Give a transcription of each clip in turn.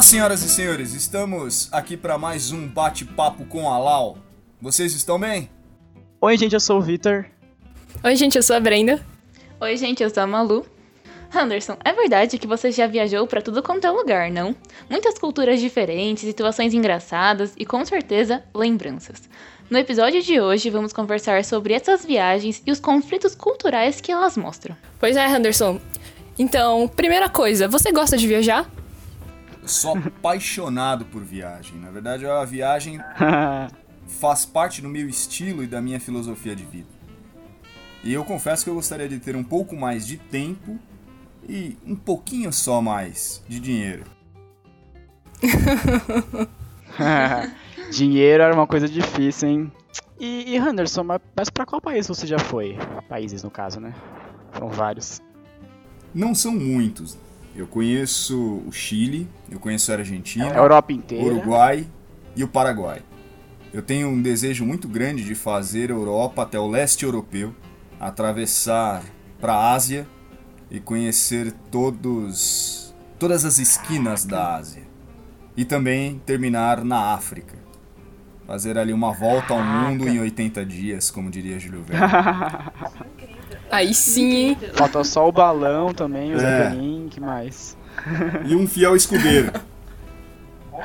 Olá, senhoras e senhores, estamos aqui para mais um bate-papo com a Lau. Vocês estão bem? Oi, gente, eu sou o Vitor. Oi, gente, eu sou a Brenda. Oi, gente, eu sou a Malu. Anderson, é verdade que você já viajou para tudo quanto é lugar, não? Muitas culturas diferentes, situações engraçadas e com certeza lembranças. No episódio de hoje, vamos conversar sobre essas viagens e os conflitos culturais que elas mostram. Pois é, Anderson. Então, primeira coisa, você gosta de viajar? Sou apaixonado por viagem. Na verdade, a viagem faz parte do meu estilo e da minha filosofia de vida. E eu confesso que eu gostaria de ter um pouco mais de tempo e um pouquinho só mais de dinheiro. dinheiro era uma coisa difícil, hein? E, e Henderson, mas, pra qual país você já foi? Países, no caso, né? Foram vários. Não são muitos. Eu conheço o Chile, eu conheço a Argentina, a Europa inteira, Uruguai e o Paraguai. Eu tenho um desejo muito grande de fazer a Europa até o leste europeu, atravessar para a Ásia e conhecer todos todas as esquinas da Ásia. E também terminar na África. Fazer ali uma volta ao mundo em 80 dias, como diria Júlio Verne. Aí sim. Falta só o balão também, o é. Zeppelin, que mais? E um fiel escudeiro.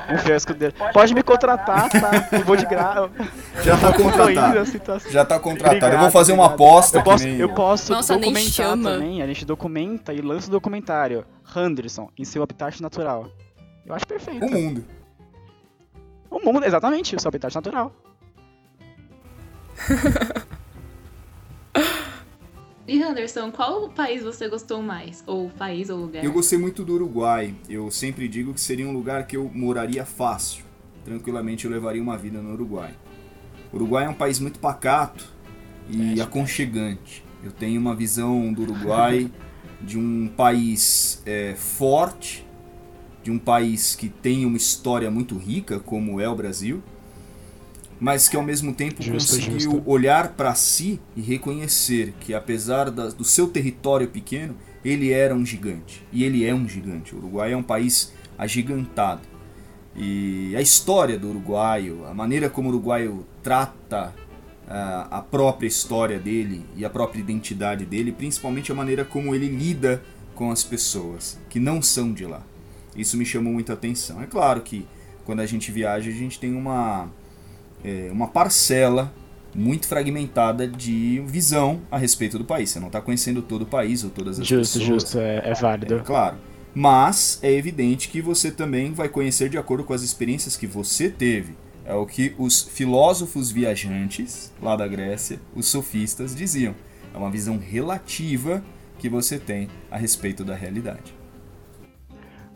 Um fiel escudeiro. Pode me contratar, tá? Eu vou de graça. Já tá contratado. Já tá contratado. Obrigado, eu vou fazer uma aposta. Eu posso, eu posso Nossa, documentar também. A gente documenta e lança o documentário. Henderson, em seu habitat natural. Eu acho perfeito. O mundo. O mundo, exatamente, o seu habitat natural. E Anderson, qual país você gostou mais? Ou país ou lugar? Eu gostei muito do Uruguai. Eu sempre digo que seria um lugar que eu moraria fácil. Tranquilamente eu levaria uma vida no Uruguai. O Uruguai é um país muito pacato e é, aconchegante. Eu tenho uma visão do Uruguai de um país é, forte, de um país que tem uma história muito rica, como é o Brasil mas que ao mesmo tempo justo, conseguiu justo. olhar para si e reconhecer que apesar da, do seu território pequeno, ele era um gigante. E ele é um gigante. O Uruguai é um país agigantado. E a história do uruguaio, a maneira como o uruguaio trata uh, a própria história dele e a própria identidade dele, principalmente a maneira como ele lida com as pessoas que não são de lá. Isso me chamou muita atenção. É claro que quando a gente viaja, a gente tem uma é, uma parcela muito fragmentada de visão a respeito do país. Você não está conhecendo todo o país ou todas as justo, pessoas. Justo, justo, é, é válido. É, claro. Mas é evidente que você também vai conhecer de acordo com as experiências que você teve. É o que os filósofos viajantes lá da Grécia, os sofistas, diziam. É uma visão relativa que você tem a respeito da realidade.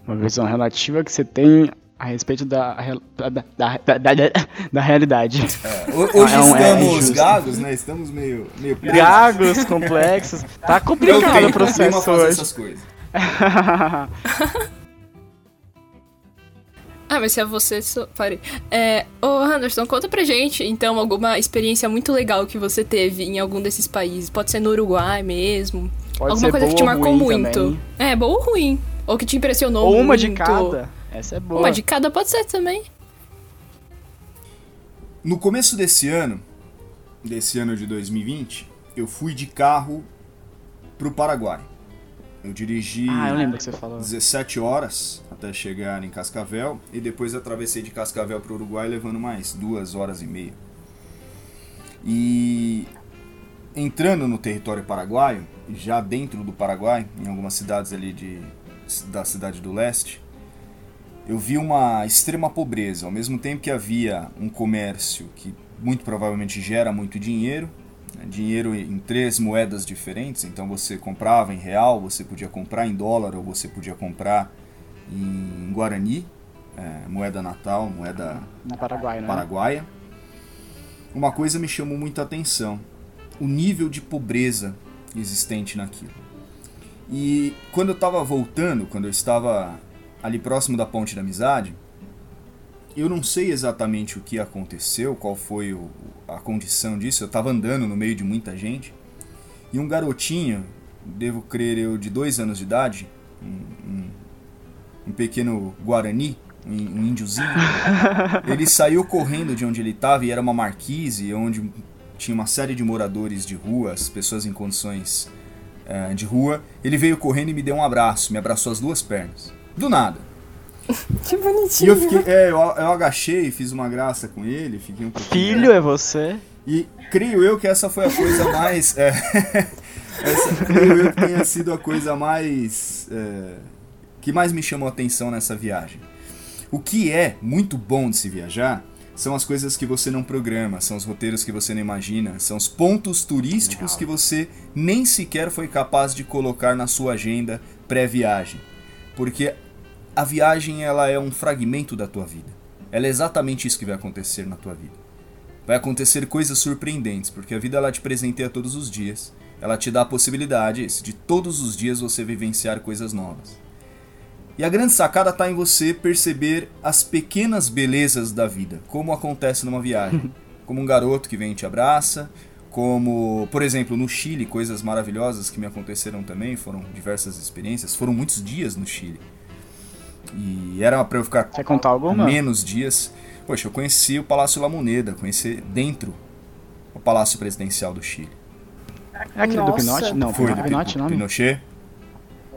Uma visão relativa que você tem a respeito da, da, da, da, da realidade. É, hoje é um, estamos é gagos, né? Estamos meio, meio presos. Gagos, complexos. Tá complicado o processo hoje. essas coisas. Ah, mas se é você, só... parei. É, ô Anderson, conta pra gente, então, alguma experiência muito legal que você teve em algum desses países. Pode ser no Uruguai mesmo. Pode alguma coisa que te marcou muito. Também. É, boa ou ruim. Ou que te impressionou ou muito. uma de cada. Essa é boa. Uma de cada pode ser também. No começo desse ano, desse ano de 2020, eu fui de carro pro Paraguai. Eu dirigi ah, eu lembro que você falou. 17 horas até chegar em Cascavel e depois atravessei de Cascavel para o Uruguai levando mais duas horas e meia. E entrando no território paraguaio, já dentro do Paraguai, em algumas cidades ali de, da cidade do leste, eu vi uma extrema pobreza. Ao mesmo tempo que havia um comércio que muito provavelmente gera muito dinheiro, né? dinheiro em três moedas diferentes. Então você comprava em real, você podia comprar em dólar ou você podia comprar em guarani, é, moeda natal, moeda Na Paraguai, né? paraguaia. Uma coisa me chamou muita atenção: o nível de pobreza existente naquilo. E quando eu estava voltando, quando eu estava ali próximo da Ponte da Amizade, eu não sei exatamente o que aconteceu, qual foi o, a condição disso. Eu estava andando no meio de muita gente e um garotinho, devo crer eu, de dois anos de idade, um, um, um pequeno Guarani, um um índiozinho. ele saiu correndo de onde ele estava e era uma marquise onde tinha uma série de moradores de rua, as pessoas em condições eh, de rua. Ele veio correndo e me deu um abraço, me abraçou as duas pernas. Do nada. Que E bonitinho. eu fiquei, é, eu, eu agachei, fiz uma graça com ele, fiquei um pouquinho. Filho, é você? E creio eu que essa foi a coisa mais. é, essa, creio eu que tenha sido a coisa mais. é, que mais me chamou a atenção nessa viagem. O que é muito bom de se viajar são as coisas que você não programa, são os roteiros que você não imagina, são os pontos turísticos que você nem sequer foi capaz de colocar na sua agenda pré-viagem. Porque a viagem ela é um fragmento da tua vida. Ela é exatamente isso que vai acontecer na tua vida vai acontecer coisas surpreendentes, porque a vida ela te presenteia todos os dias. Ela te dá a possibilidade de todos os dias você vivenciar coisas novas. E a grande sacada está em você perceber as pequenas belezas da vida, como acontece numa viagem. Como um garoto que vem e te abraça, como, por exemplo, no Chile, coisas maravilhosas que me aconteceram também, foram diversas experiências, foram muitos dias no Chile. E era para eu ficar Quer contar alguma? menos dias. Poxa, eu conheci o Palácio La Moneda, conheci dentro o Palácio Presidencial do Chile. É aquele do Nossa. Pinochet? Não, Foi do do Pinochet o nome? Pinochet?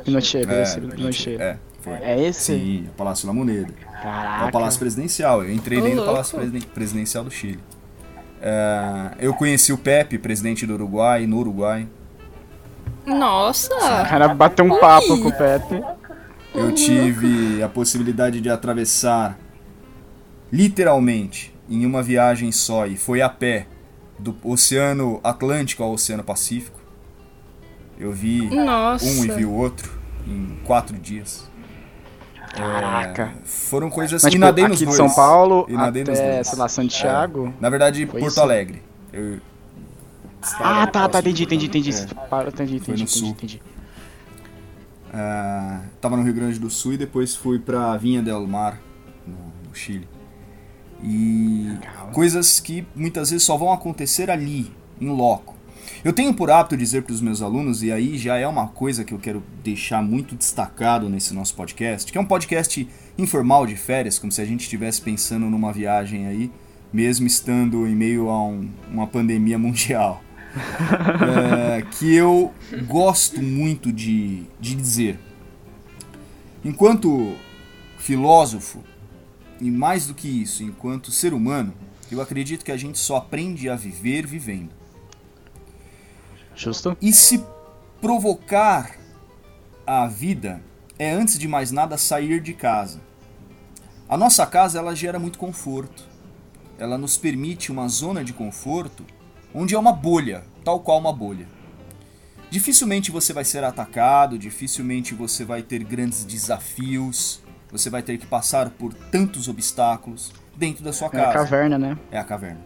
Pinochet, É, esse do Pinochet. É, foi. É esse? Sim, o Palácio La Moneda. Caraca. É o Palácio Presidencial. Eu entrei dentro do. Palácio Presiden- Presidencial do Chile. É, eu conheci o Pepe, presidente do Uruguai, no Uruguai. O Nossa! cara bateu um papo com o Pepe. Eu tive a possibilidade de atravessar literalmente em uma viagem só e foi a pé do Oceano Atlântico ao Oceano Pacífico. Eu vi Nossa! um e vi o outro em quatro dias. Caraca. Foram coisas Mas, e tipo, nadei aqui nos de dois. São Paulo E até, sei lá, Santiago. Na verdade, Foi Porto isso? Alegre. Eu Ah, tá, tá, entendi, de entendi, entendi. Para, entendi, entendi, entendi, entendi. Ah, tava no Rio Grande do Sul e depois fui pra Vinha del Mar, no, no Chile. E Legal. coisas que muitas vezes só vão acontecer ali, em loco. Eu tenho por hábito dizer para os meus alunos, e aí já é uma coisa que eu quero deixar muito destacado nesse nosso podcast, que é um podcast informal de férias, como se a gente estivesse pensando numa viagem aí, mesmo estando em meio a um- uma pandemia mundial. É, que eu gosto muito de, de dizer. Enquanto filósofo, e mais do que isso, enquanto ser humano, eu acredito que a gente só aprende a viver vivendo. Justo? E se provocar a vida é antes de mais nada sair de casa. A nossa casa ela gera muito conforto. Ela nos permite uma zona de conforto onde é uma bolha, tal qual uma bolha. Dificilmente você vai ser atacado, dificilmente você vai ter grandes desafios, você vai ter que passar por tantos obstáculos dentro da sua É a casa. caverna, né? É a caverna.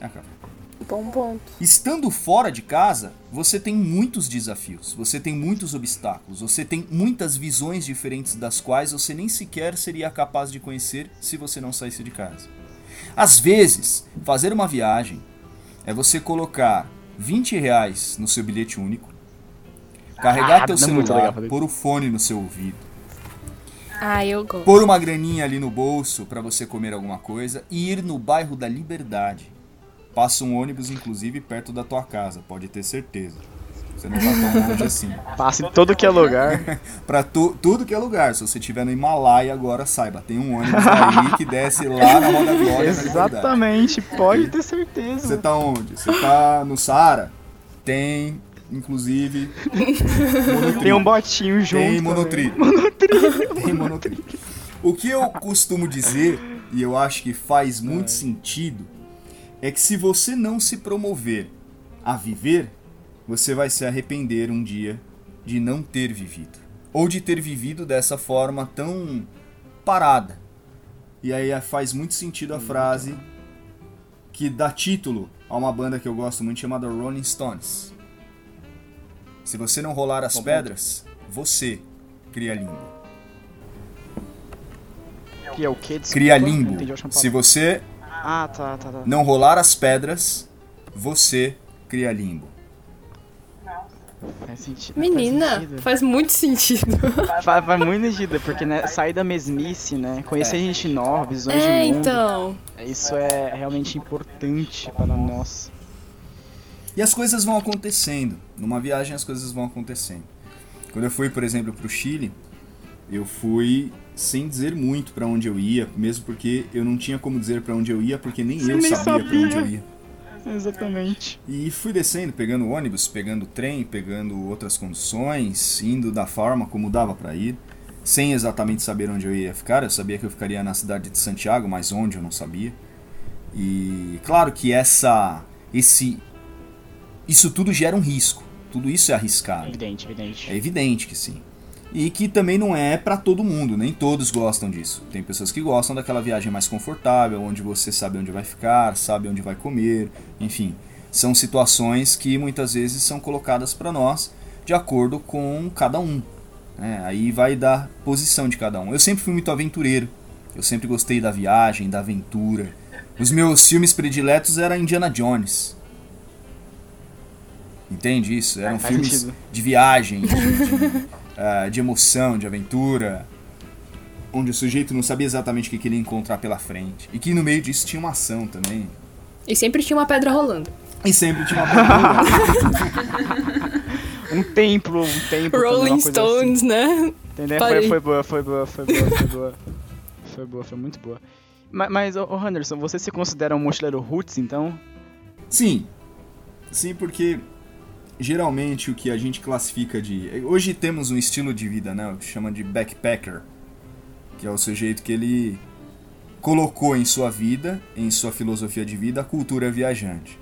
É a caverna. Bom ponto. Estando fora de casa, você tem muitos desafios, você tem muitos obstáculos, você tem muitas visões diferentes das quais você nem sequer seria capaz de conhecer se você não saísse de casa. Às vezes, fazer uma viagem é você colocar 20 reais no seu bilhete único, carregar Ah, teu é celular, pôr o fone no seu ouvido, Ah, eu gosto. pôr uma graninha ali no bolso para você comer alguma coisa e ir no bairro da Liberdade. Passa um ônibus, inclusive, perto da tua casa, pode ter certeza. Você não tá tão longe assim. Passa em todo que é lugar. Pra tu, tudo que é lugar. Se você estiver no Himalaia agora, saiba, tem um ônibus aí que desce lá na Roda Glória. Liberdade. Exatamente, pode ter Você certeza. tá onde? Você tá no Saara? Tem, inclusive. Tem um botinho junto. Tem também. monotrilho. Tem monotrilho. O que eu costumo dizer, e eu acho que faz muito sentido, é que se você não se promover a viver, você vai se arrepender um dia de não ter vivido. Ou de ter vivido dessa forma tão parada. E aí faz muito sentido a frase que dá título a uma banda que eu gosto muito chamada Rolling Stones. Se você não rolar as pedras, você cria limbo. Que é o quê? Desculpa, Cria limbo. Se você Ah, tá, tá, tá. não rolar as pedras, você cria limbo. Faz sentido. Menina, faz, sentido. faz muito sentido. Faz, faz muito sentido, porque né, sair da mesmice, né? Conhecer gente nova, visões É, de mundo. então. Isso é realmente importante para nós. E as coisas vão acontecendo. Numa viagem as coisas vão acontecendo. Quando eu fui, por exemplo, pro Chile, eu fui sem dizer muito para onde eu ia, mesmo porque eu não tinha como dizer para onde eu ia, porque nem Você eu nem sabia para sabia. onde eu ia. Exatamente. E fui descendo, pegando ônibus, pegando trem, pegando outras condições, indo da forma como dava para ir, sem exatamente saber onde eu ia ficar. Eu sabia que eu ficaria na cidade de Santiago, mas onde eu não sabia. E claro que essa esse isso tudo gera um risco. Tudo isso é arriscado. Evidente, evidente. É evidente que sim. E que também não é para todo mundo, nem todos gostam disso. Tem pessoas que gostam daquela viagem mais confortável, onde você sabe onde vai ficar, sabe onde vai comer, enfim. São situações que muitas vezes são colocadas para nós de acordo com cada um. né? Aí vai dar posição de cada um. Eu sempre fui muito aventureiro. Eu sempre gostei da viagem, da aventura. Os meus filmes prediletos eram Indiana Jones. Entende isso? Eram Faz filmes sentido. de viagem, de, de, ah, de emoção, de aventura, onde o sujeito não sabia exatamente o que que ele ia encontrar pela frente. E que no meio disso tinha uma ação também. E sempre tinha uma pedra rolando. E sempre tinha uma aventura. Um templo, um templo. Rolling Stones, Assim. né? Entendeu? Foi, foi boa, foi boa, foi boa, foi boa. Foi boa, foi muito boa. Mas, mas Henderson, você se considera um mochileiro roots, então? Sim. Sim, porque geralmente o que a gente classifica de. Hoje temos um estilo de vida, né? Chama de backpacker. Que é o sujeito que ele colocou em sua vida, em sua filosofia de vida, a cultura viajante.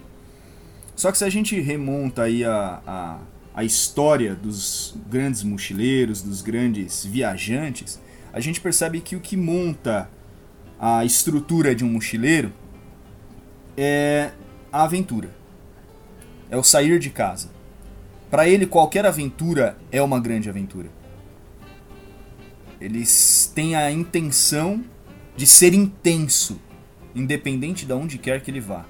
Só que se a gente remonta aí a, a, a história dos grandes mochileiros, dos grandes viajantes, a gente percebe que o que monta a estrutura de um mochileiro é a aventura. É o sair de casa. Para ele, qualquer aventura é uma grande aventura. Eles têm a intenção de ser intenso, independente de onde quer que ele vá,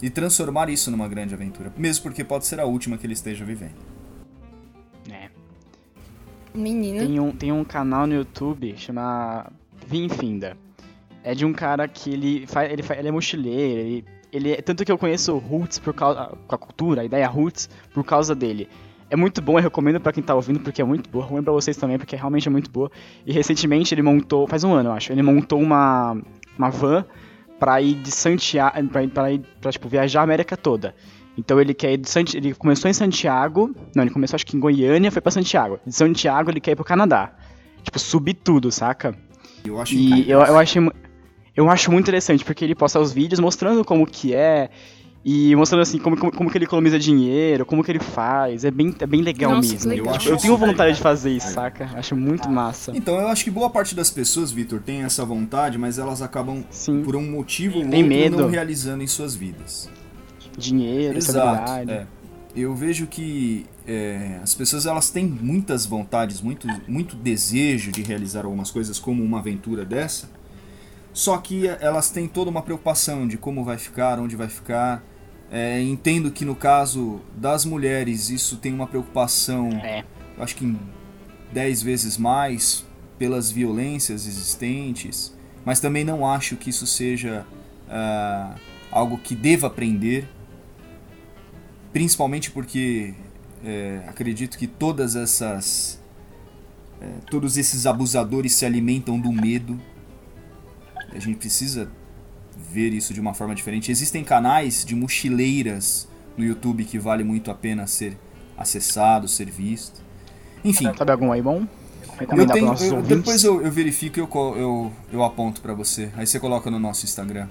e transformar isso numa grande aventura, mesmo porque pode ser a última que ele esteja vivendo. É. Menina. Tem um, tem um canal no YouTube chama Vinfinda. É de um cara que ele faz, ele, faz, ele é mochileiro, ele, ele é- tanto que eu conheço o Roots por causa com a cultura, a ideia Roots por causa dele. É muito bom, eu recomendo pra quem tá ouvindo porque é muito boa. Recomendo pra vocês também porque realmente é muito boa. E recentemente ele montou, faz um ano eu acho, ele montou uma uma van pra ir de Santiago, pra, ir- pra, ir, pra tipo viajar a América toda. Então ele quer ir de Santi ele começou em Santiago, não, ele começou acho que em Goiânia, foi pra Santiago. De Santiago ele quer ir pro Canadá. Tipo, subir tudo, saca? Eu acho E eu, eu achei eu acho muito interessante, porque ele posta os vídeos mostrando como que é e mostrando assim como, como, como que ele economiza dinheiro, como que ele faz. É bem, é bem legal Nossa, mesmo. legal. Eu acho Eu tenho vontade de fazer isso, saca? Acho muito massa. Então, eu acho que boa parte das pessoas, Vitor, tem essa vontade, mas elas acabam, Sim. por um motivo ou Tem outro, medo. não realizando em suas vidas. Dinheiro, Exato. é. Eu vejo que é, as pessoas elas têm muitas vontades, muito, muito desejo de realizar algumas coisas, como uma aventura dessa. Só que elas têm toda uma preocupação de como vai ficar, onde vai ficar. É, entendo que no caso das mulheres isso tem uma preocupação, É. eu acho que em 10 vezes mais pelas violências existentes, mas também não acho que isso seja ah, algo que deva aprender, principalmente porque é, acredito que todas essas é, todos esses abusadores se alimentam do medo. A gente precisa ver isso de uma forma diferente. Existem canais de mochileiras no YouTube que vale muito a pena ser acessado, ser visto. Enfim, Sabe algum aí bom? eu tenho, para eu- depois eu, eu verifico e eu, eu, eu aponto pra você. Aí você coloca no nosso Instagram,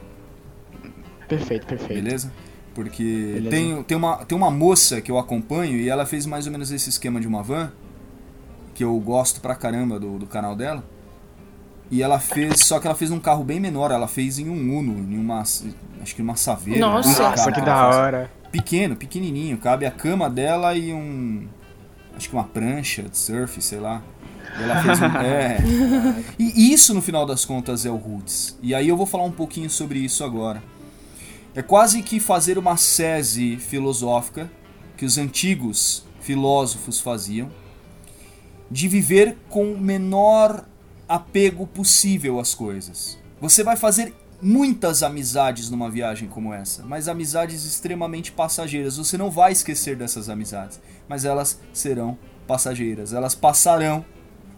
Perfeito, perfeito. beleza? Porque Beleza. tem, tem, uma, tem uma moça que eu acompanho e ela fez mais ou menos esse esquema de uma van, que eu gosto pra caramba do, do canal dela. E ela fez, só que ela fez num carro bem menor, ela fez em um Uno, em uma, acho que uma Saveira. Nossa. né? Nossa, Carro que da hora. Pequeno, pequenininho, cabe a cama dela e um, acho que uma prancha de surf, sei lá. E ela fez um, é. E isso no final das contas é o Roots. E aí eu vou falar um pouquinho sobre isso agora. É quase que fazer uma sese filosófica que os antigos filósofos faziam, de viver com o menor apego possível às coisas. Você vai fazer muitas amizades numa viagem como essa, mas amizades extremamente passageiras. Você não vai esquecer dessas amizades, mas elas serão passageiras, elas passarão.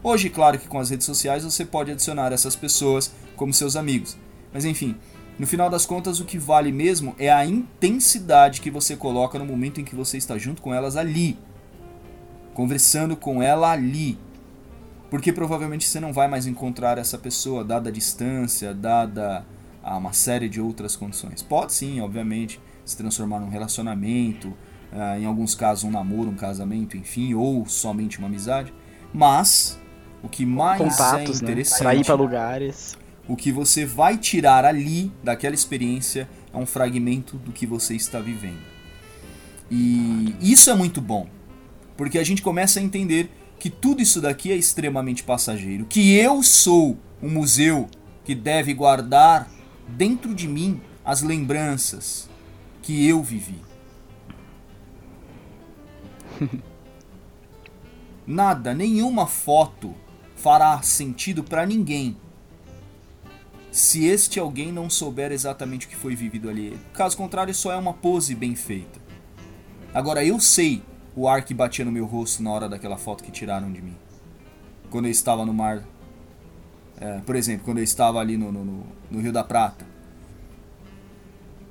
Hoje, claro que com as redes sociais você pode adicionar essas pessoas como seus amigos, mas enfim, no final das contas, o que vale mesmo é a intensidade que você coloca no momento em que você está junto com elas ali, conversando com ela ali. Porque provavelmente você não vai mais encontrar essa pessoa, dada a distância, dada a uma série de outras condições. Pode sim, obviamente, se transformar num relacionamento, uh, em alguns casos um namoro, um casamento, enfim, ou somente uma amizade. Mas o que mais Contatos, é interessante. Né? Ir pra lugares. O que você vai tirar ali daquela experiência é um fragmento do que você está vivendo. E isso é muito bom, porque a gente começa a entender que tudo isso daqui é extremamente passageiro, que eu sou um museu que deve guardar dentro de mim as lembranças que eu vivi. Nada, nenhuma foto fará sentido para ninguém se este alguém não souber exatamente o que foi vivido ali. Caso contrário, só é uma pose bem feita. Agora eu sei o ar que batia no meu rosto na hora daquela foto que tiraram de mim. Quando eu estava no mar. É, por exemplo, quando eu estava ali no, no, no Rio da Prata.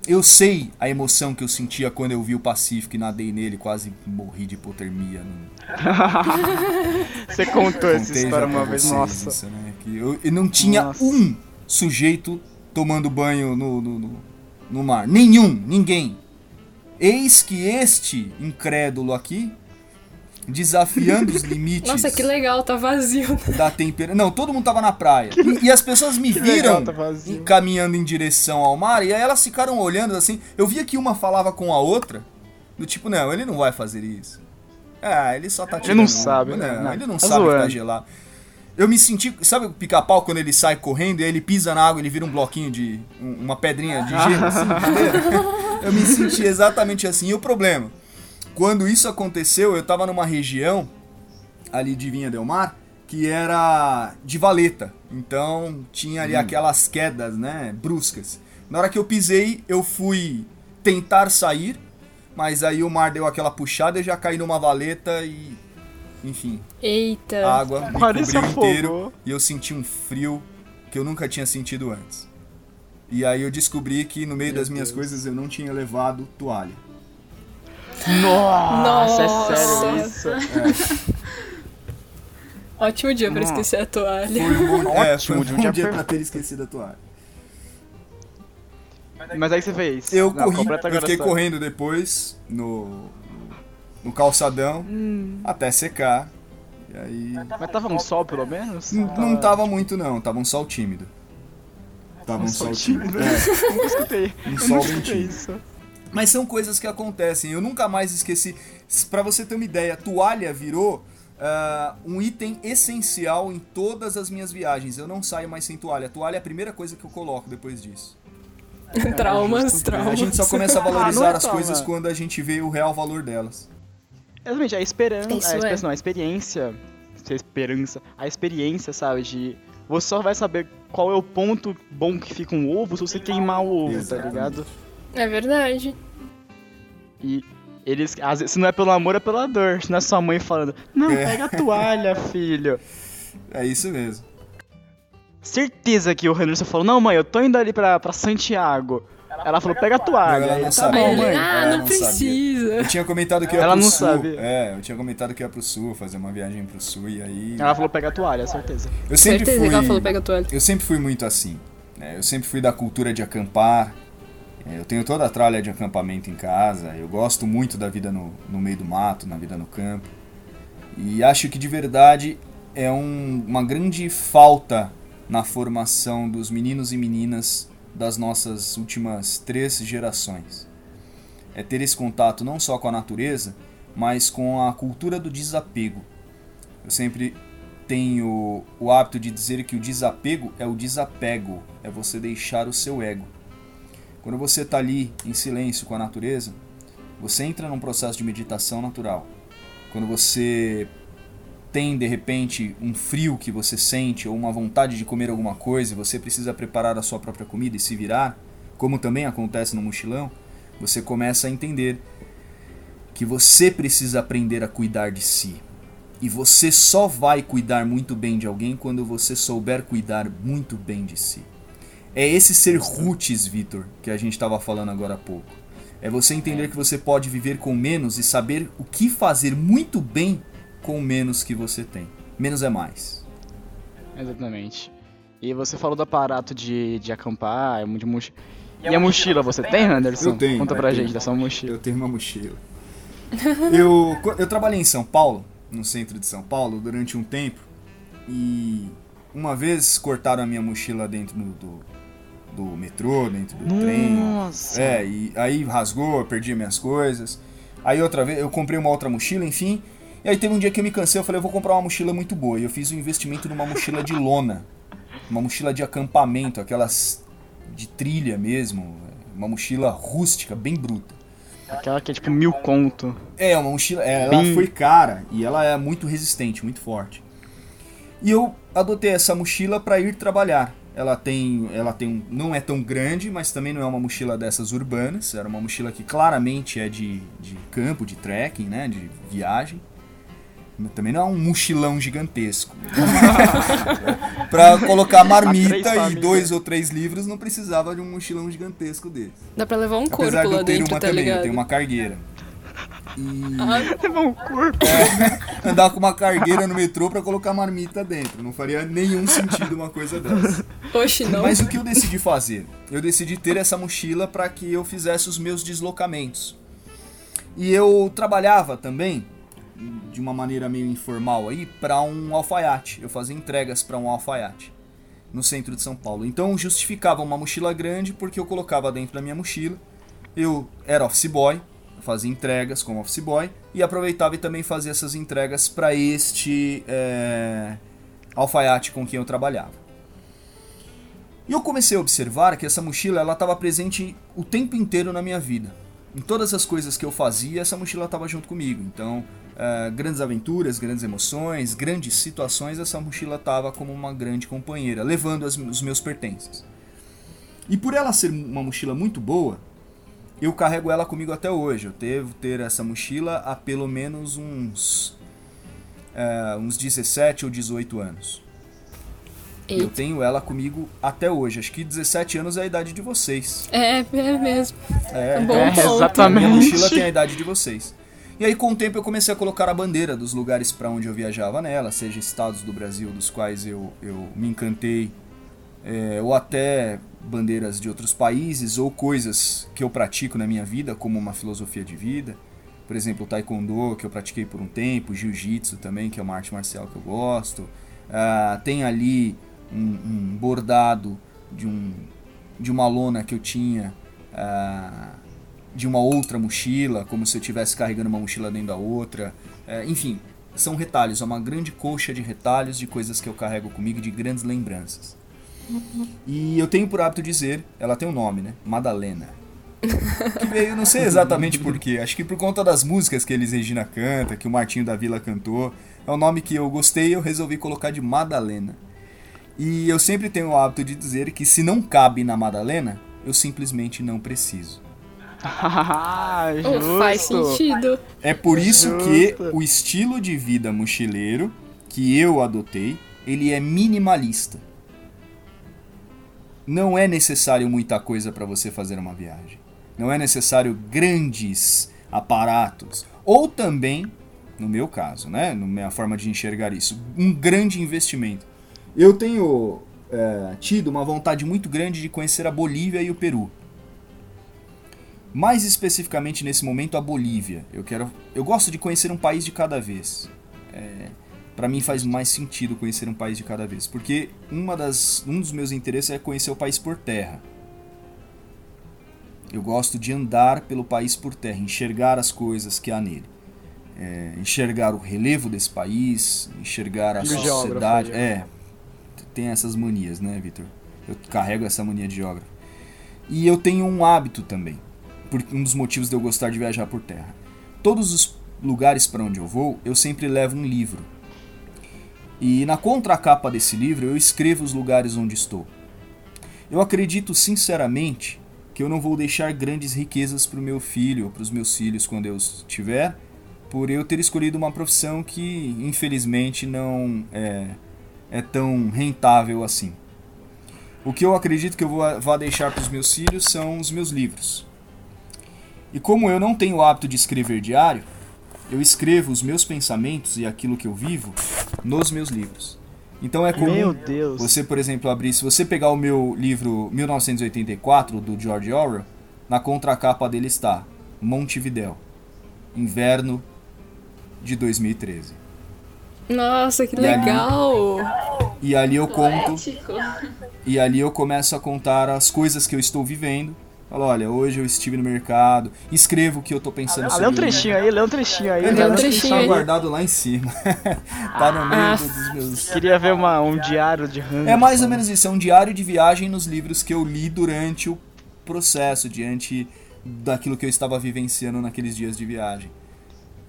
Eu sei a emoção que eu sentia quando eu vi o Pacífico e nadei nele, quase morri de hipotermia. Você contou essa história uma vez, nossa. Isso, né? que eu, eu não tinha nossa. um sujeito tomando banho no, no, no, no mar. Nenhum, ninguém. Eis que este incrédulo aqui, desafiando os limites. Nossa, que legal, tá vazio. Da temperatura. Não, todo mundo tava na praia. E, e as pessoas me viram legal, tá caminhando em direção ao mar, e aí elas ficaram olhando assim. Eu via que uma falava com a outra, do tipo, não, ele não vai fazer isso. Ah, ele só tá tirando. Ele não sabe, não, né? Não, ele não tá sabe zoando. que tá gelado. Eu me senti. Sabe o pica-pau quando ele sai correndo e aí ele pisa na água e ele vira um bloquinho de. uma pedrinha de gelo, assim, Eu me senti exatamente assim. E o problema? Quando isso aconteceu, eu tava numa região ali de Vinha Del Mar que era de valeta. Então tinha ali hum. aquelas quedas, né? Bruscas. Na hora que eu pisei, eu fui tentar sair, mas aí o mar deu aquela puxada e já caí numa valeta e enfim. Eita. A água me cobriu inteiro e eu senti um frio que eu nunca tinha sentido antes. E aí eu descobri que no meio Meu das minhas Deus. coisas eu não tinha levado toalha. Nossa, Nossa. é sério isso? É. Ótimo dia pra esquecer a toalha. Foi um bom, é, Ótimo foi um dia, dia pra ter esquecido a toalha. Mas aí você fez? Eu não, corri, eu fiquei correndo depois no, no calçadão hum. até secar. E aí... Mas tava um sol pelo menos? Não, não tava muito não, tava um sol tímido. Tava um, um sol tímido. É. Nunca escutei. Um sol bem tímido. Mas são coisas que acontecem. Eu nunca mais esqueci. Para você ter uma ideia, a toalha virou uh, um item essencial em todas as minhas viagens. Eu não saio mais sem toalha. A toalha é a primeira coisa que eu coloco depois disso. traumas, traumas. A gente só começa a valorizar ah, as coisas quando a gente vê o real valor delas. Exatamente, a esperança. Isso a, é. não, a experiência. A esperança. A experiência, sabe? De. Você só vai saber qual é o ponto bom que fica um ovo se você queimar o ovo, tá Exatamente. tá ligado? É verdade. E eles. Às vezes, se não é pelo amor, é pela dor. Se não é sua mãe falando, não, é. pega a toalha, filho. É isso mesmo. Certeza que o Henderson falou, não, mãe, eu tô indo ali pra, pra Santiago. Ela falou, pega a toalha. Ela não tá bom, mãe. Ah, ela não, precisa. Eu tinha comentado que ia ela pro não sul. Sabe. É, eu tinha comentado que ia pro sul, fazer uma viagem pro sul e aí. Ela falou, pega a toalha, certeza. Eu sempre certeza fui, que ela falou, pega a toalha. Eu sempre fui muito assim. Né? Eu sempre fui da cultura de acampar. É, eu tenho toda a tralha de acampamento em casa. Eu gosto muito da vida no, no meio do mato, na vida no campo. E acho que de verdade é um, uma grande falta na formação dos meninos e meninas das nossas últimas três gerações. É ter esse contato não só com a natureza, mas com a cultura do desapego. Eu sempre tenho o hábito de dizer que o desapego é o desapego, é você deixar o seu ego. Quando você está ali em silêncio com a natureza, você entra num processo de meditação natural. quando você tem de repente um frio que você sente ou uma vontade de comer alguma coisa e você precisa preparar a sua própria comida e se virar, como também acontece no mochilão, você começa a entender que você precisa aprender a cuidar de si. E você só vai cuidar muito bem de alguém quando você souber cuidar muito bem de si. É esse ser roots, Vitor, que a gente estava falando agora há pouco. É você entender é. que você pode viver com menos e saber o que fazer muito bem com menos que você tem. Menos é mais. Exatamente. E você falou do aparato de, de acampar, de mochila. E, a mochila você tem, Anderson? Eu tenho. Conta pra gente da sua mochila. Eu tenho uma mochila. eu, eu trabalhei em São Paulo, no centro de São Paulo, durante um tempo. E uma vez cortaram a minha mochila dentro do, do metrô, dentro do Nossa. trem. Nossa! É, e aí rasgou, eu perdi minhas coisas. Aí outra vez, eu comprei uma outra mochila, enfim. E aí teve um dia que eu me cansei, eu falei, eu vou comprar uma mochila muito boa. E eu fiz um investimento numa mochila de lona. Uma mochila de acampamento, aquelas de trilha mesmo. Uma mochila rústica, bem bruta. Aquela que é tipo mil conto. É, uma mochila. Ela Bem... foi cara e ela é muito resistente, muito forte. E eu adotei essa mochila para ir trabalhar. Ela tem, ela tem um, não é tão grande, mas também não é uma mochila dessas urbanas. Era uma mochila que claramente é de, de campo, de trekking, né, de viagem. Também não é um mochilão gigantesco. pra colocar marmita e dois ou três livros, não precisava de um mochilão gigantesco desse. Dá pra levar um corpo Apesar de eu lá ter dentro, uma tá também, ligado? eu tenho uma cargueira. E... Ah, levar um corpo? É, andar com uma cargueira no metrô pra colocar marmita dentro. Não faria nenhum sentido uma coisa dessa. Oxe, não. Mas o que eu decidi fazer? Eu decidi ter essa mochila para que eu fizesse os meus deslocamentos. E eu trabalhava também de uma maneira meio informal aí para um alfaiate. Eu fazia entregas para um alfaiate no centro de São Paulo. Então justificava uma mochila grande porque eu colocava dentro da minha mochila. Eu era office boy, fazia entregas como office boy e aproveitava e também fazia essas entregas para este é, alfaiate com quem eu trabalhava. E eu comecei a observar que essa mochila ela estava presente o tempo inteiro na minha vida. Em todas as coisas que eu fazia, essa mochila estava junto comigo. Então, uh, grandes aventuras, grandes emoções, grandes situações, essa mochila estava como uma grande companheira, levando as, os meus pertences. E por ela ser uma mochila muito boa, eu carrego ela comigo até hoje. Eu devo ter essa mochila há pelo menos uns, uh, uns 17 ou 18 anos. Eita. Eu tenho ela comigo até hoje. Acho que 17 anos é a idade de vocês. É, é mesmo. É, é bom é, exatamente. Minha mochila tem a idade de vocês. E aí, com o tempo, eu comecei a colocar a bandeira dos lugares para onde eu viajava nela, seja estados do Brasil dos quais eu, eu me encantei, é, ou até bandeiras de outros países, ou coisas que eu pratico na minha vida, como uma filosofia de vida. Por exemplo, o taekwondo, que eu pratiquei por um tempo, jiu-jitsu também, que é uma arte marcial que eu gosto. Uh, tem ali um, um, bordado de, um, de uma lona que eu tinha. Uh, de uma outra mochila, como se eu estivesse carregando uma mochila dentro da outra. É, enfim, são retalhos, é uma grande colcha de retalhos de coisas que eu carrego comigo, de grandes lembranças. E eu tenho por hábito dizer, ela tem um nome, né? Madalena. Que veio, não sei exatamente porquê, acho que por conta das músicas que Elis Regina canta, que o Martinho da Vila cantou. É um nome que eu gostei e eu resolvi colocar de Madalena. E eu sempre tenho o hábito de dizer que se não cabe na Madalena, eu simplesmente não preciso. Ah, oh, faz sentido. É por isso justo. que o estilo de vida mochileiro que eu adotei, ele é minimalista. Não é necessário muita coisa para você fazer uma viagem. Não é necessário grandes aparatos. Ou também, no meu caso, né, na minha forma de enxergar isso, um grande investimento. Eu tenho é, tido uma vontade muito grande de conhecer a Bolívia e o Peru mais especificamente nesse momento a Bolívia. Eu quero, eu gosto de conhecer um país de cada vez. É, para mim faz mais sentido conhecer um país de cada vez, porque uma das, um dos meus interesses é conhecer o país por terra. Eu gosto de andar pelo país por terra, enxergar as coisas que há nele. É, enxergar o relevo desse país, enxergar a sociedade. É, tem essas manias, né, Vitor? Eu carrego essa mania de geógrafo. E eu tenho um hábito também por um dos motivos de eu gostar de viajar por terra. Todos os lugares para onde eu vou, eu sempre levo um livro. E na contracapa desse livro eu escrevo os lugares onde estou. Eu acredito sinceramente que eu não vou deixar grandes riquezas para o meu filho ou para os meus filhos quando eu tiver, por eu ter escolhido uma profissão que infelizmente não é, é tão rentável assim. O que eu acredito que eu vou, deixar para os meus filhos são os meus livros. E como eu não tenho o hábito de escrever diário, eu escrevo os meus pensamentos e aquilo que eu vivo nos meus livros. Então é comum Deus. você, por exemplo, abrir. Se você pegar o meu livro 1984 do George Orwell, na contracapa dele está Montevidéu, inverno de 2013. Nossa, que E ali- legal! E ali eu conto, Poético. e ali eu começo a contar as coisas que eu estou vivendo. Falo, olha, hoje eu estive no mercado, escrevo o que eu tô pensando Ah, sobre lê um trechinho aí, lê um trechinho aí. Eu Lê um trechinho tá aí. guardado lá em cima. tá no meio Ah. dos meus. Queria ver uma, um diário de Hans. É mais ou menos isso, é um diário de viagem nos livros que eu li durante o processo, diante daquilo que eu estava vivenciando naqueles dias de viagem.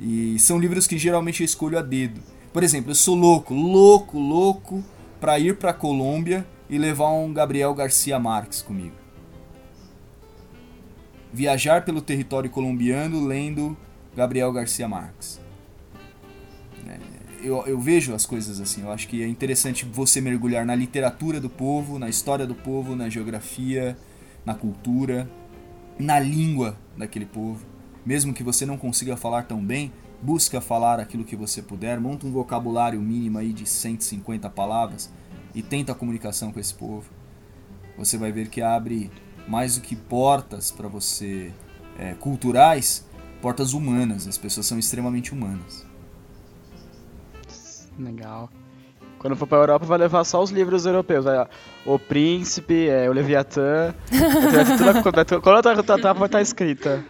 E são livros que geralmente eu escolho a dedo. Por exemplo, eu sou louco, louco, louco para ir para Colômbia e levar um Gabriel Garcia Marques comigo. Viajar pelo território colombiano lendo Gabriel Garcia Marques. É, Eu, eu vejo as coisas assim. Eu acho que é interessante você mergulhar na literatura do povo, na história do povo, na geografia, na cultura, na língua daquele povo. Mesmo que você não consiga falar tão bem, busca falar aquilo que você puder, monta um vocabulário mínimo aí de 150 palavras e tenta a comunicação com esse povo. Você vai ver que abre mais do que portas para você é, culturais, portas humanas. As pessoas são extremamente humanas. Legal. Quando for pra Europa, vai levar só os livros europeus. Vai, o Príncipe, é, o Leviatã. Vai ter- Qual outra etapa vai estar escrita?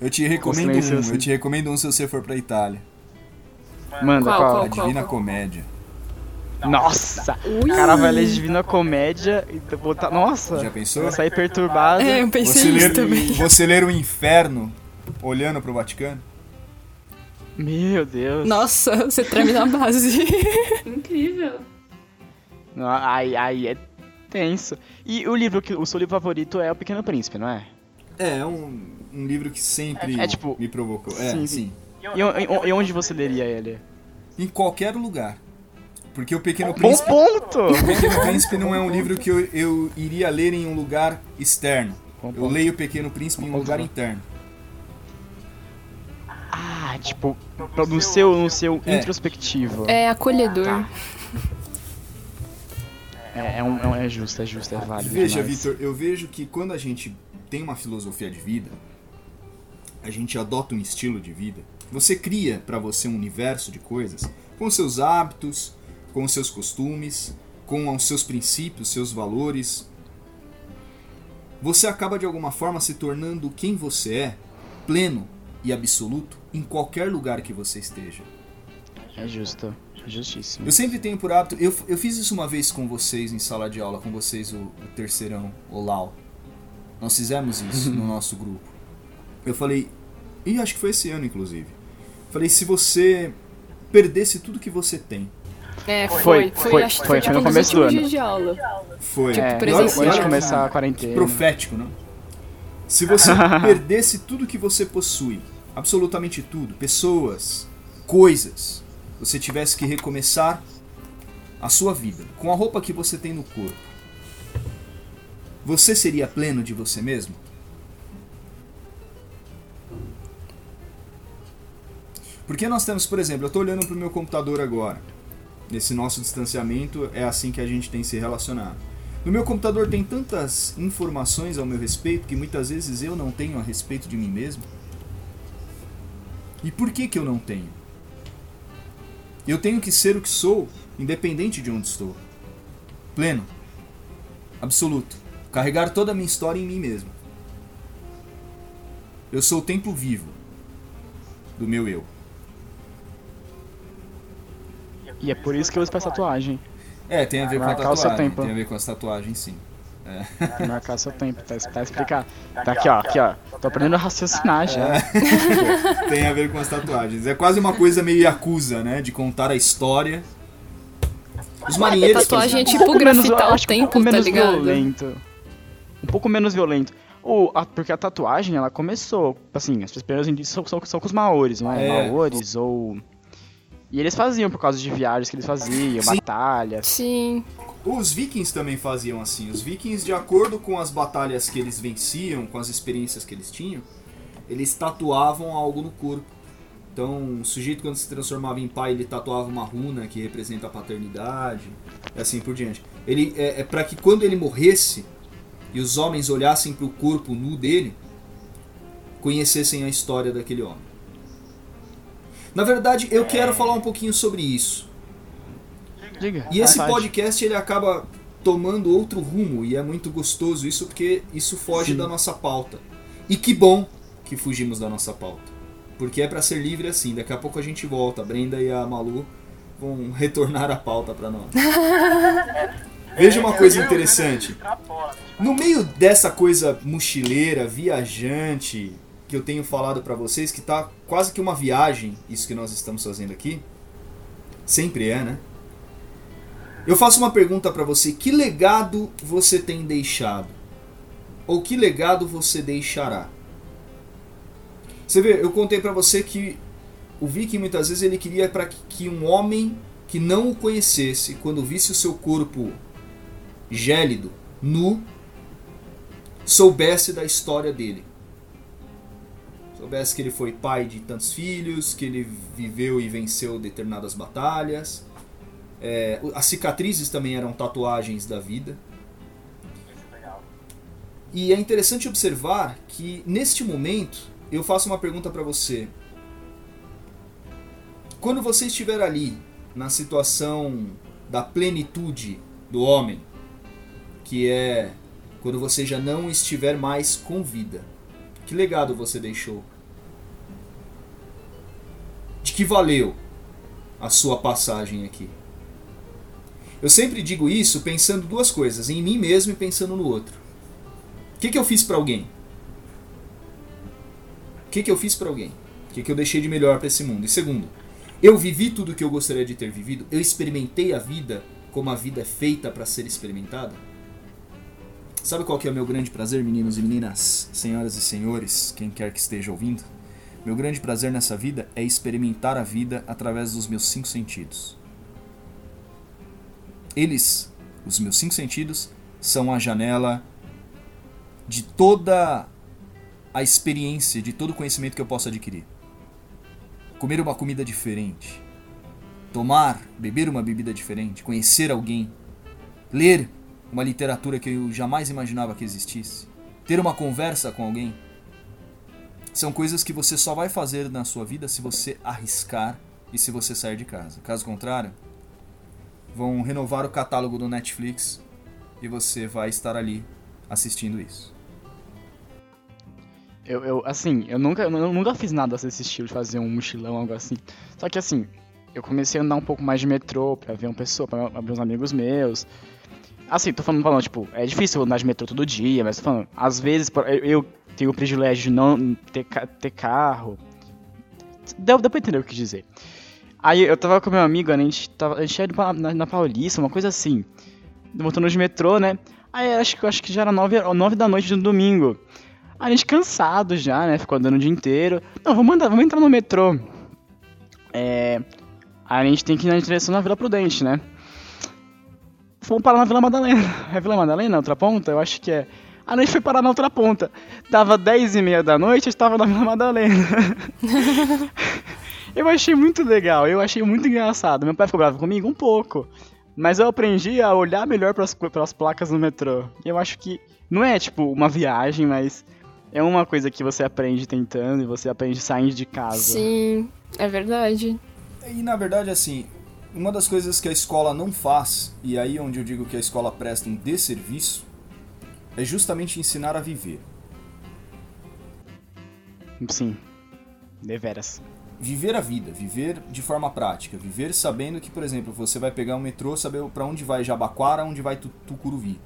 Eu te recomendo um, assim. eu te recomendo um se você for pra Itália. Manda, Qual, qual? qual? A Divina Comédia. Nossa! Ui. O cara vai ler Divina Comédia e botar. Nossa! Já pensou? Vai sair perturbado. É, eu pensei Você nisso ler, também. você ler o inferno olhando pro Vaticano? Meu Deus. Nossa, você treme na base. Incrível. Aí, aí é tenso. E o livro que o seu livro favorito é O Pequeno Príncipe, não é? É, é um, um livro que sempre É, é tipo- me provocou. É, Sim, sim. sim. E, o- e onde você leria ele? Em qualquer lugar. Porque o Pequeno Bom Príncipe, ponto! o Pequeno Príncipe não é um livro que eu, eu iria ler em um lugar externo. Bom Eu ponto. leio o Pequeno Príncipe em um lugar interno. Ah, tipo, no seu, no seu É. introspectivo. É acolhedor. É, é, um, é, um- é justo, é justo, é válido. Veja. Vitor, eu vejo que quando a gente tem uma filosofia de vida, a gente adota um estilo de vida, você cria pra você um universo de coisas com seus hábitos, com seus costumes, com os seus princípios, seus valores. Você acaba de alguma forma se tornando quem você é, pleno e absoluto em qualquer lugar que você esteja. É justo, é justíssimo. Eu sempre tenho por hábito. Eu, eu fiz isso uma vez com vocês em sala de aula, com vocês, o, o terceirão, o Lau. Nós fizemos isso no nosso grupo. Eu falei, e acho que foi esse ano, inclusive. Falei, se você perdesse tudo que você tem, É, Foi, foi. Foi, foi, acho que foi, foi, foi no tipo, começo do ano. de aula. foi. Tipo, É, antes de que- começar a quarentena. profético, não? Se você perdesse tudo que você possui, absolutamente tudo, pessoas, coisas, você tivesse que recomeçar a sua vida com a roupa que você tem no corpo, você seria pleno de você mesmo? Porque nós temos, por exemplo, eu estou olhando para o meu computador agora. Nesse nosso distanciamento, é assim que a gente tem se relacionado. No meu computador tem tantas informações ao meu respeito que muitas vezes eu não tenho a respeito de mim mesmo. E por que que eu não tenho? Eu tenho que ser o que sou, independente de onde estou. Pleno. Absoluto. Carregar toda a minha história em mim mesmo. Eu sou o templo vivo do meu eu. E é por isso que eu uso pra tatuagem. É, tem a ver com a o tatuagem. tempo. Tem a ver com as tatuagens, sim. É. Marcar seu tempo, tá, tá explicado. Tá aqui, ó, aqui, ó. Tô aprendendo a raciocinar já. É. Tem a ver com as tatuagens. É quase uma coisa meio Yakuza, né? De contar a história. Os marinheiros. A tatuagem é tipo um grafitar o tempo, um pouco tá menos ligado? violento. Um pouco menos violento. Ou, a, porque a tatuagem, ela começou, assim, as primeiras indícios são, são, são com os maores, não é? é. Maores ou... E eles faziam por causa de viagens que eles faziam, Sim. batalhas. Sim. Os vikings também faziam assim. Os vikings, de acordo com as batalhas que eles venciam, com as experiências que eles tinham, eles tatuavam algo no corpo. Então, o sujeito quando se transformava em pai, ele tatuava uma runa que representa a paternidade, e assim por diante. Ele é, é para que quando ele morresse, e os homens olhassem para o corpo nu dele, conhecessem a história daquele homem. Na verdade, eu quero falar um pouquinho sobre isso. Diga. E esse podcast ele acaba tomando outro rumo e é muito gostoso isso porque isso foge Sim. da nossa pauta. E que bom que fugimos da nossa pauta. Porque é para ser livre assim. Daqui a pouco a gente volta. A Brenda e a Malu vão retornar a pauta para nós. Veja uma coisa interessante. No meio dessa coisa mochileira, viajante, que eu tenho falado para vocês, que tá quase que uma viagem, isso que nós estamos fazendo aqui. Sempre é, né? Eu faço uma pergunta para você: que legado você tem deixado? Ou que legado você deixará? Você vê, eu contei para você que o Viking muitas vezes ele queria para que um homem que não o conhecesse, quando visse o seu corpo gélido, nu, soubesse da história dele. Soubesse que ele foi pai de tantos filhos, que ele viveu e venceu determinadas batalhas. É, as cicatrizes também eram tatuagens da vida. E é interessante observar que neste momento eu faço uma pergunta para você. Quando você estiver ali na situação da plenitude do homem, que é quando você já não estiver mais com vida. Que legado você deixou? De que valeu a sua passagem aqui? Eu sempre digo isso pensando duas coisas, em mim mesmo e pensando no outro. O que, que eu fiz para alguém? O que, que eu fiz para alguém? O que, que eu deixei de melhor para esse mundo? E segundo, eu vivi tudo o que eu gostaria de ter vivido? Eu experimentei a vida como a vida é feita para ser experimentada? Sabe qual que é o meu grande prazer, meninos e meninas, senhoras e senhores, quem quer que esteja ouvindo? Meu grande prazer nessa vida é experimentar a vida através dos meus cinco sentidos. Eles, os meus cinco sentidos, são a janela de toda a experiência, de todo o conhecimento que eu posso adquirir. Comer uma comida diferente, tomar, beber uma bebida diferente, conhecer alguém, ler uma literatura que eu jamais imaginava que existisse, ter uma conversa com alguém, são coisas que você só vai fazer na sua vida se você arriscar e se você sair de casa. Caso contrário, vão renovar o catálogo do Netflix e você vai estar ali assistindo isso. Eu, eu assim, eu nunca, eu nunca fiz nada desse estilo de fazer um mochilão, algo assim. Só que assim, eu comecei a andar um pouco mais de metrô pra ver uma pessoa, pra ver uns amigos meus. Assim, tô falando, falando, tipo, é difícil andar de metrô todo dia, mas tô falando, às vezes eu tenho o privilégio de não ter, ter carro. Deu, deu pra entender o que dizer. Aí eu tava com meu amigo, a gente, tava, a gente ia na, na Paulista, uma coisa assim. Voltando de metrô, né? Aí acho acho que já era nove, nove da noite no domingo. A gente cansado já, né? Ficou andando o dia inteiro. Não, vamos, andar, vamos entrar no metrô. É. Aí a gente tem que ir na direção da Vila Prudente, né? Fomos parar na Vila Madalena. É Vila Madalena, outra ponta? Eu acho que é. A gente foi parar na outra ponta. Dava 10 e meia da noite, eu estava na Vila Madalena. eu achei muito legal, eu achei muito engraçado. Meu pai ficou bravo comigo? Um pouco. Mas eu aprendi a olhar melhor para as placas no metrô. Eu acho que não é tipo uma viagem, mas é uma coisa que você aprende tentando e você aprende saindo de casa. Sim, é verdade. E na verdade, assim, uma das coisas que a escola não faz, e aí onde eu digo que a escola presta um desserviço, é justamente ensinar a viver. Sim, deveras. Viver a vida, viver de forma prática, viver sabendo que, por exemplo, você vai pegar um metrô, saber para onde vai Jabaquara, onde vai Tucuruvi.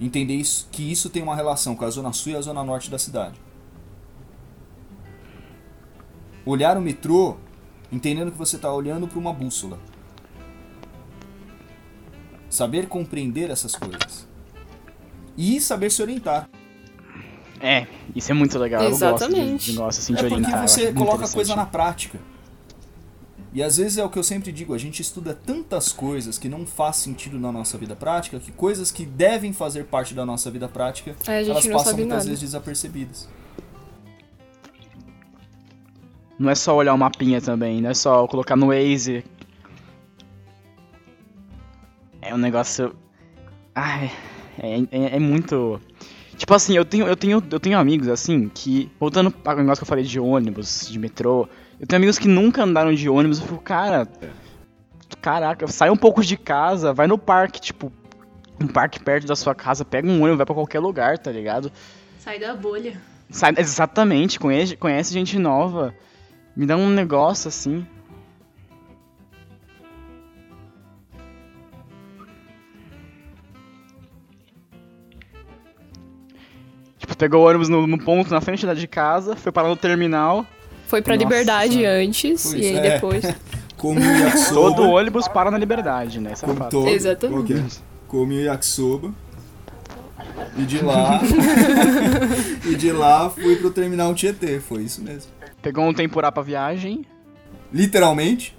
Entender isso, que isso tem uma relação com a zona sul e a zona norte da cidade. Olhar o metrô entendendo que você está olhando para uma bússola. Saber compreender essas coisas. E saber se orientar. É, isso é muito legal. Eu gosto Exatamente. de negócio assim de É porque orientar. eu você coloca a coisa na prática. E às vezes é o que eu sempre digo, a gente estuda tantas coisas que não faz sentido na nossa vida prática, que coisas que devem fazer parte da nossa vida prática, É, a gente elas passam muitas nada. vezes desapercebidas. Não é só olhar o mapinha também, não é só colocar no Waze. É um negócio. Ai, é, é, é muito. Tipo assim, eu tenho, eu, tenho, eu tenho amigos assim que. Voltando ao negócio que eu falei de ônibus, de metrô. Eu tenho amigos que nunca andaram de ônibus e fico, cara. Caraca, sai um pouco de casa, vai no parque, tipo. Um parque perto da sua casa, pega um ônibus, vai pra qualquer lugar, tá ligado? Sai da bolha. Sai, exatamente, conhece, conhece gente nova. Me dá um negócio assim. Pegou o ônibus no, no ponto na frente da de casa, foi parar no terminal. Foi pra Nossa liberdade Senhora. antes Pois e aí é. depois. Come o yakisoba. Todo ônibus para na liberdade, né? Isso é fato. todo, Exatamente. é? Come o yakisoba. E de lá. e de lá fui pro terminal Tietê. Foi isso mesmo. Pegou um temporá pra viagem. Literalmente.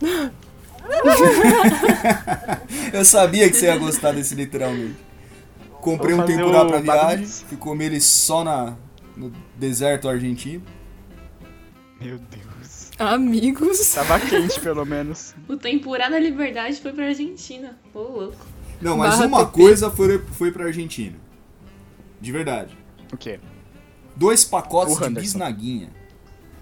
Eu sabia que você ia gostar desse literalmente. Comprei um o pra viagem, fui comer ele só na, no deserto argentino. Meu Deus. Amigos. Tava quente, pelo menos. O tempurá da liberdade foi pra Argentina. Ô, louco. Não, mas Barra uma TP. coisa foi, foi pra Argentina. De verdade. O quê? Dois pacotes O de Anderson. bisnaguinha.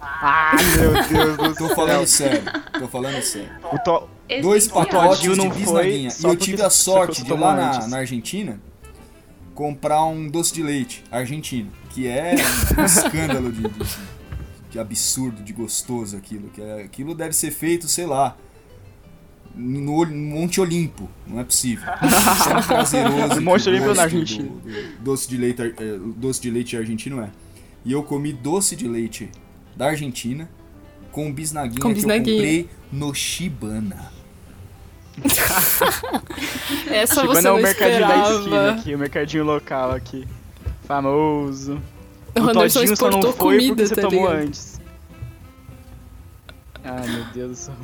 Ah, meu Deus do Tô falando sério. Tô falando sério. O to... Dois pacotes de bisnaguinha. E eu tive a sorte de lá na, na Argentina comprar um doce de leite argentino. Que é um escândalo de, de, de absurdo, de gostoso aquilo. Que é- aquilo deve ser feito, sei lá. No, no Monte Olimpo, não é possível. Isso é prazeroso. Que Monte Olimpo na Argentina. do- do doce de leite, o doce de leite argentino é. E eu comi doce de leite da Argentina com bisnaguinha Com que bisnaguinha. eu comprei no Shibana. Essa você é o não mercadinho da esquina esperava. aqui, o mercadinho local aqui. Famoso. O O Anderson Todinho só não foi comida, porque você tá tomou ligado? antes. Ai, meu Deus do céu.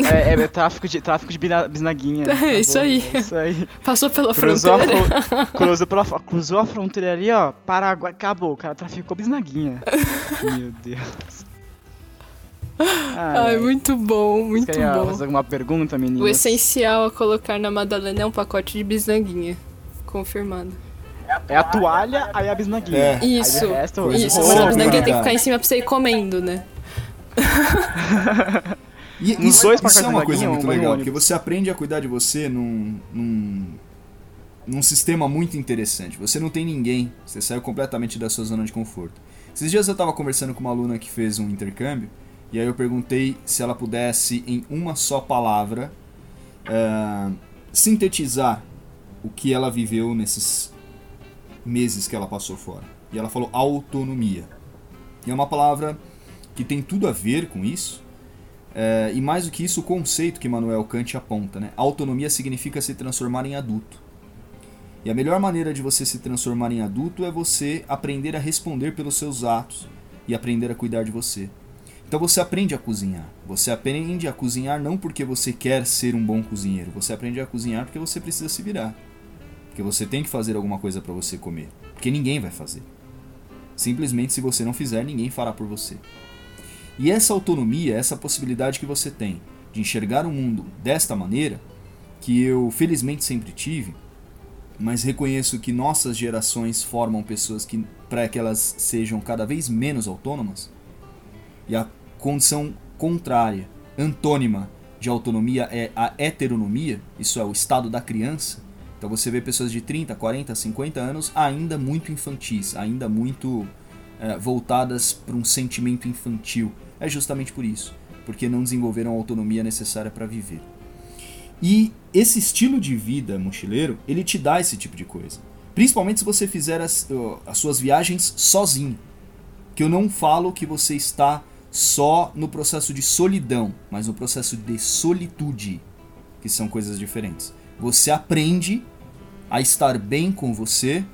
É, é, é tráfico de, tráfico de bisnaguinha. É isso bom, aí. É isso aí. Passou pela Cruzou a, fronteira. fron- cruzou, pela, cruzou a fronteira ali, ó. Paraguai, acabou. O cara traficou bisnaguinha. meu Deus. Ai, muito bom, muito Quer fazer bom. alguma pergunta, menino? O essencial a colocar na Madalena é um pacote de bisnaguinha. Confirmado. É a toalha, aí a bisnaguinha. É. Aí Isso. o resto, Isso, mas a bisnaguinha tem que ficar em cima pra você ir comendo, né? E isso, dois isso é uma coisa muito um legal, porque você aprende a cuidar de você num, num, num sistema muito interessante. Você não tem ninguém, você saiu completamente da sua zona de conforto. Esses dias eu estava conversando com uma aluna que fez um intercâmbio, e aí eu perguntei se ela pudesse, em uma só palavra, ah, sintetizar o que ela viveu nesses meses que ela passou fora. E ela falou autonomia. E é uma palavra que tem tudo a ver com isso, é, e mais do que isso, o conceito que Manuel Kant aponta, né? Autonomia significa se transformar em adulto. E a melhor maneira de você se transformar em adulto é você aprender a responder pelos seus atos e aprender a cuidar de você. Então você aprende a cozinhar. Você aprende a cozinhar não porque você quer ser um bom cozinheiro. Você aprende a cozinhar porque você precisa se virar. Porque você tem que fazer alguma coisa para você comer. Porque ninguém vai fazer. Simplesmente se você não fizer, ninguém fará por você. E essa autonomia, essa possibilidade que você tem de enxergar o mundo desta maneira, que eu felizmente sempre tive, mas reconheço que nossas gerações formam pessoas que para que elas sejam cada vez menos autônomas. E a condição contrária, antônima de autonomia é a heteronomia, isso é o estado da criança. Então você vê pessoas de 30, 40, 50 anos ainda muito infantis, ainda muito eh, voltadas para um sentimento infantil. É justamente por isso, porque não desenvolveram a autonomia necessária para viver. E esse estilo de vida mochileiro, ele te dá esse tipo de coisa. Principalmente se você fizer as, as suas viagens sozinho. Que eu não falo que você está só no processo de solidão, mas no processo de solitude, que são coisas diferentes. Você aprende a estar bem com você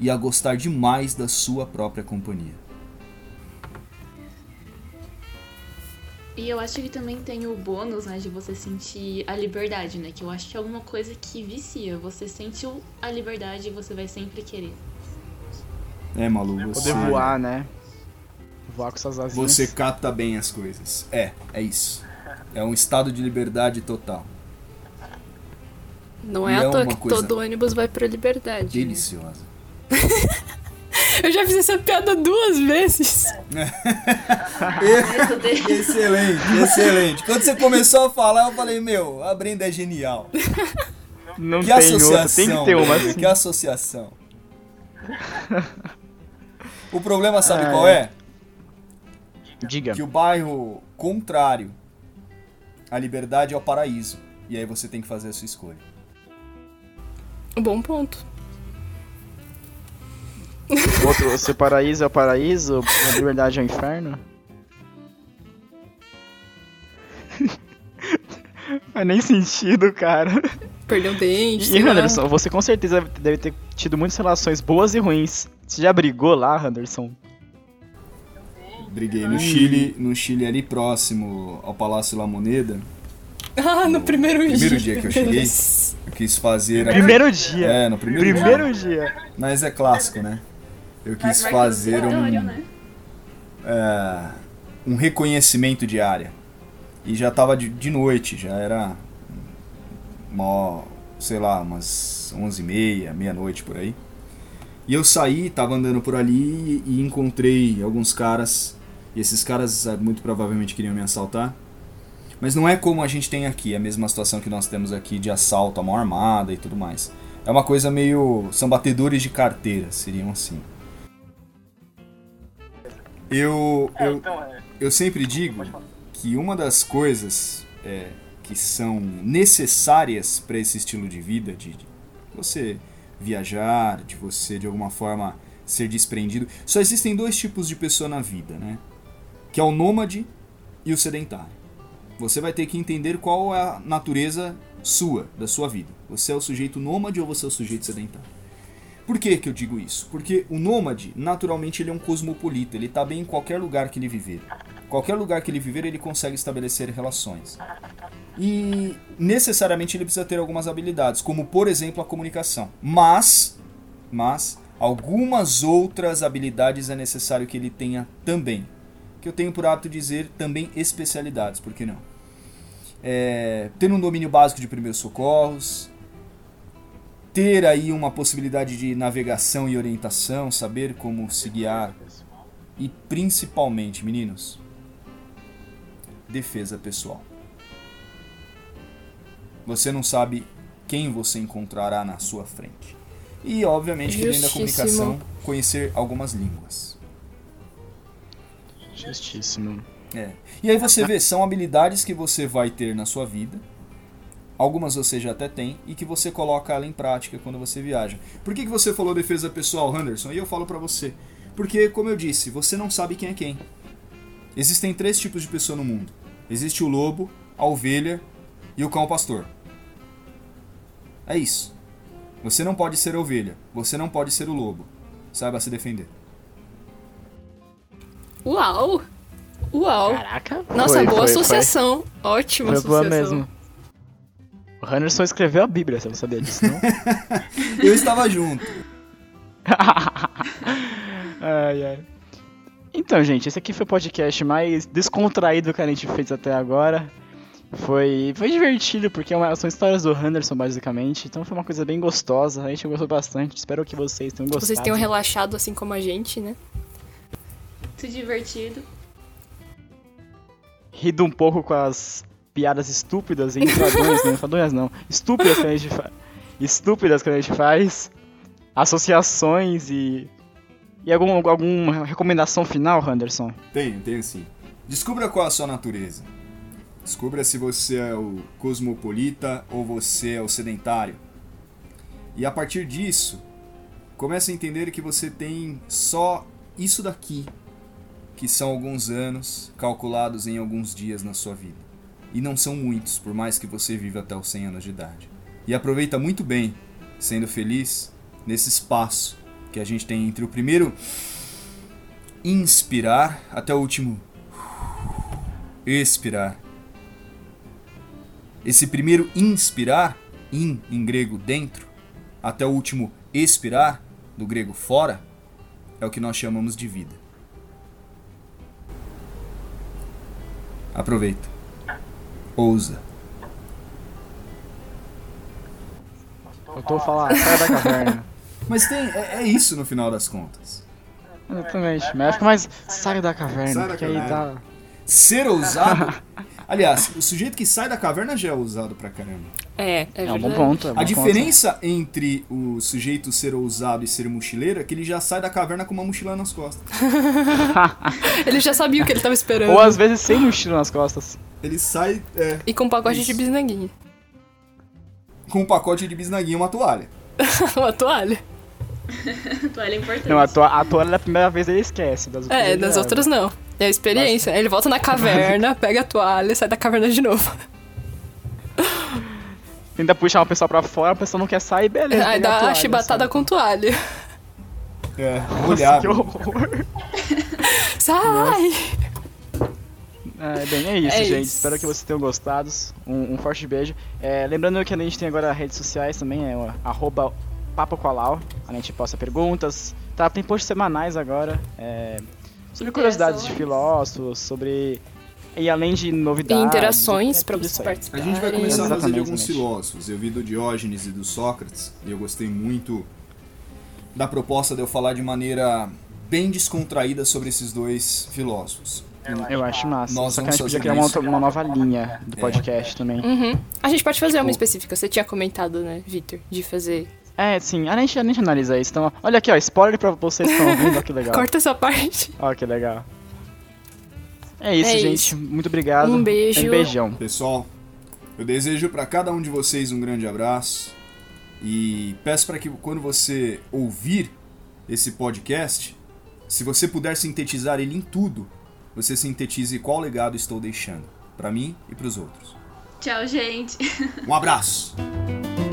e a gostar demais da sua própria companhia. E eu acho que também tem o bônus, né, de você sentir a liberdade, né? Que eu acho que é alguma coisa que vicia. Você sente a liberdade e você vai sempre querer. É, Malu, você... Poder voar, né? Voar com suas asinhas. Você capta bem as coisas. É, é isso. É um estado de liberdade total. Não é E à é toa uma que coisa todo ônibus vai pra liberdade. né? Deliciosa. Eu já fiz essa piada duas vezes. Excelente, excelente. Quando você começou a falar, eu falei, meu, a Brenda é genial. Não que tem associação. outra, tem que ter uma. assim. Que associação. O problema, sabe Ah, qual é? Diga. Que o bairro contrário à liberdade é o paraíso. E aí você tem que fazer a sua escolha. Bom ponto. Outro, se o paraíso é o paraíso, a liberdade é o inferno? Faz nem sentido, cara. Perdeu dente. E. Anderson, você com certeza deve ter tido muitas relações boas e ruins. Você já brigou lá, Anderson? Briguei no Chile, no Chile ali próximo ao Palácio La Moneda. Ah, no primeiro, primeiro dia que eu cheguei. Eu quis fazer. Primeiro dia. É, no primeiro, Primeiro dia. dia. Mas é clássico, né? Eu quis fazer no um, né? é, um reconhecimento de área. E já tava de, de noite, já era uma, sei lá, umas 11h30, meia-noite por aí. E eu saí, tava andando por ali e encontrei alguns caras. E esses caras ah, muito provavelmente queriam me assaltar. Mas não é como a gente tem aqui, a mesma situação que nós temos aqui de assalto à mão armada e tudo mais. É uma coisa meio. São batedores de carteira, seriam assim. Eu, É, eu, então, é, eu sempre digo que uma das coisas é, que são necessárias para esse estilo de vida, de, de você viajar, de você de alguma forma ser desprendido, só existem dois tipos de pessoa na vida, né? Que é o nômade e o sedentário. Você vai ter que entender qual é a natureza sua, da sua vida. Você é o sujeito nômade ou você é o sujeito sedentário? Por que, que eu digo isso? Porque o nômade, naturalmente, ele é um cosmopolita, ele está bem em qualquer lugar que ele viver. Qualquer lugar que ele viver, ele consegue estabelecer relações. E necessariamente ele precisa ter algumas habilidades, como por exemplo a comunicação. Mas, mas algumas outras habilidades é necessário que ele tenha também. Que eu tenho por hábito dizer também especialidades, por que não? É, ter um domínio básico de primeiros socorros, ter aí uma possibilidade de navegação e orientação, saber como se guiar e principalmente, meninos, defesa pessoal. Você não sabe quem você encontrará na sua frente. E obviamente que dentro da comunicação conhecer algumas línguas. Justíssimo. É. E aí você vê, são habilidades que você vai ter na sua vida. Algumas você já até tem e que você coloca ela em prática quando você viaja. Por que, que você falou defesa pessoal, Henderson? E eu falo pra você. Porque, como eu disse, você não sabe quem é quem. Existem três tipos de pessoa no mundo: existe o lobo, a ovelha e o cão pastor. É isso. Você não pode ser a ovelha, você não pode ser o lobo. Saiba se defender. Uau! Uau! Caraca. Nossa, foi, boa foi, foi. associação. Ótima Foi boa associação. mesmo. O Henderson escreveu a Bíblia, você não sabia disso, não? Eu estava junto. ai, ai. Então, gente, esse aqui foi o podcast mais descontraído que a gente fez até agora. Foi, foi divertido, porque é uma- são histórias do Henderson, basicamente. Então foi uma coisa bem gostosa. A gente gostou bastante. Espero que vocês tenham gostado. Vocês tenham relaxado assim como a gente, né? Muito divertido. rido um pouco com as piadas estúpidas e enfadonhas, não, enfadonhas não, estúpidas que a gente faz, estúpidas que a gente faz, associações e e algum alguma recomendação final, Henderson? Tenho, tenho sim. Descubra qual é a sua natureza. Descubra se você é o cosmopolita ou você é o sedentário. E a partir disso, comece a entender que você tem só isso daqui, que são alguns anos calculados em alguns dias na sua vida. E não são muitos, por mais que você viva até os 100 anos de idade. E aproveita muito bem, sendo feliz, nesse espaço que a gente tem entre o primeiro inspirar até o último expirar. Esse primeiro inspirar, in em grego dentro, até o último expirar, do grego fora, é o que nós chamamos de vida. Aproveita. Ousa. Eu tô falando, sai da caverna. Mas tem, é, é isso no final das contas. Exatamente. Mas mais. Sai da caverna, Sai da porque aí caverna. tá. Ser ousado. Aliás, o sujeito que sai da caverna já é ousado pra caramba. É, é, É um bom verdade. ponto. É um A bom diferença entre o sujeito ser ousado e ser mochileiro é que ele já sai da caverna com uma mochila nas costas. Ele já sabia o que ele tava ponto. esperando. Ou às vezes sem mochila nas costas. Ele sai é, E com um pacote Isso. de bisnaguinha. com um pacote de bisnaguinha e uma toalha. Uma toalha. Toalha é importante. Não, a, to a toalha da primeira vez ele esquece. Das outras É, das outras não. É a experiência. Ele volta na caverna, pega a toalha, sai da caverna de novo. Tenta puxar uma pessoa pra fora, a pessoa não quer sair, beleza. Aí pega a dá toalha, a chibatada sabe? com toalha. É, Nossa, molhado. que horror. Sai! É, bem, é isso, É gente. isso. Espero que vocês tenham gostado. Um, um forte beijo. É, lembrando que a gente tem agora redes sociais também, é o arroba Papo Colau. A gente posta perguntas. Tá, tem posts semanais agora. é, sobre curiosidades de Interações. filósofos, sobre. E além de E novidades. interações é pra tudo vocês isso aí. A gente vai começar a fazer de Exatamente, alguns exatamente. filósofos. Eu vi do Diógenes e do Sócrates, e eu gostei muito da proposta de eu falar de maneira bem descontraída sobre esses dois filósofos. Eu acho massa. Nós Só que a gente podia criar uma, isso. outra- uma nova linha do É. podcast também. Uhum. A gente pode fazer uma específica. Você tinha comentado, né, Victor? De fazer. É, sim, a gente, a gente analisa isso. Então, olha aqui, ó, spoiler pra vocês que estão ouvindo, ó, que legal. Corta essa parte. Ó, que legal. É isso, É gente. isso. Muito obrigado. Um beijo. Um beijão. Pessoal, eu desejo para cada um de vocês um grande abraço e peço para que quando você ouvir esse podcast, se você puder sintetizar ele em tudo, você sintetize qual legado estou deixando para mim e para os outros. Tchau, gente. Um abraço.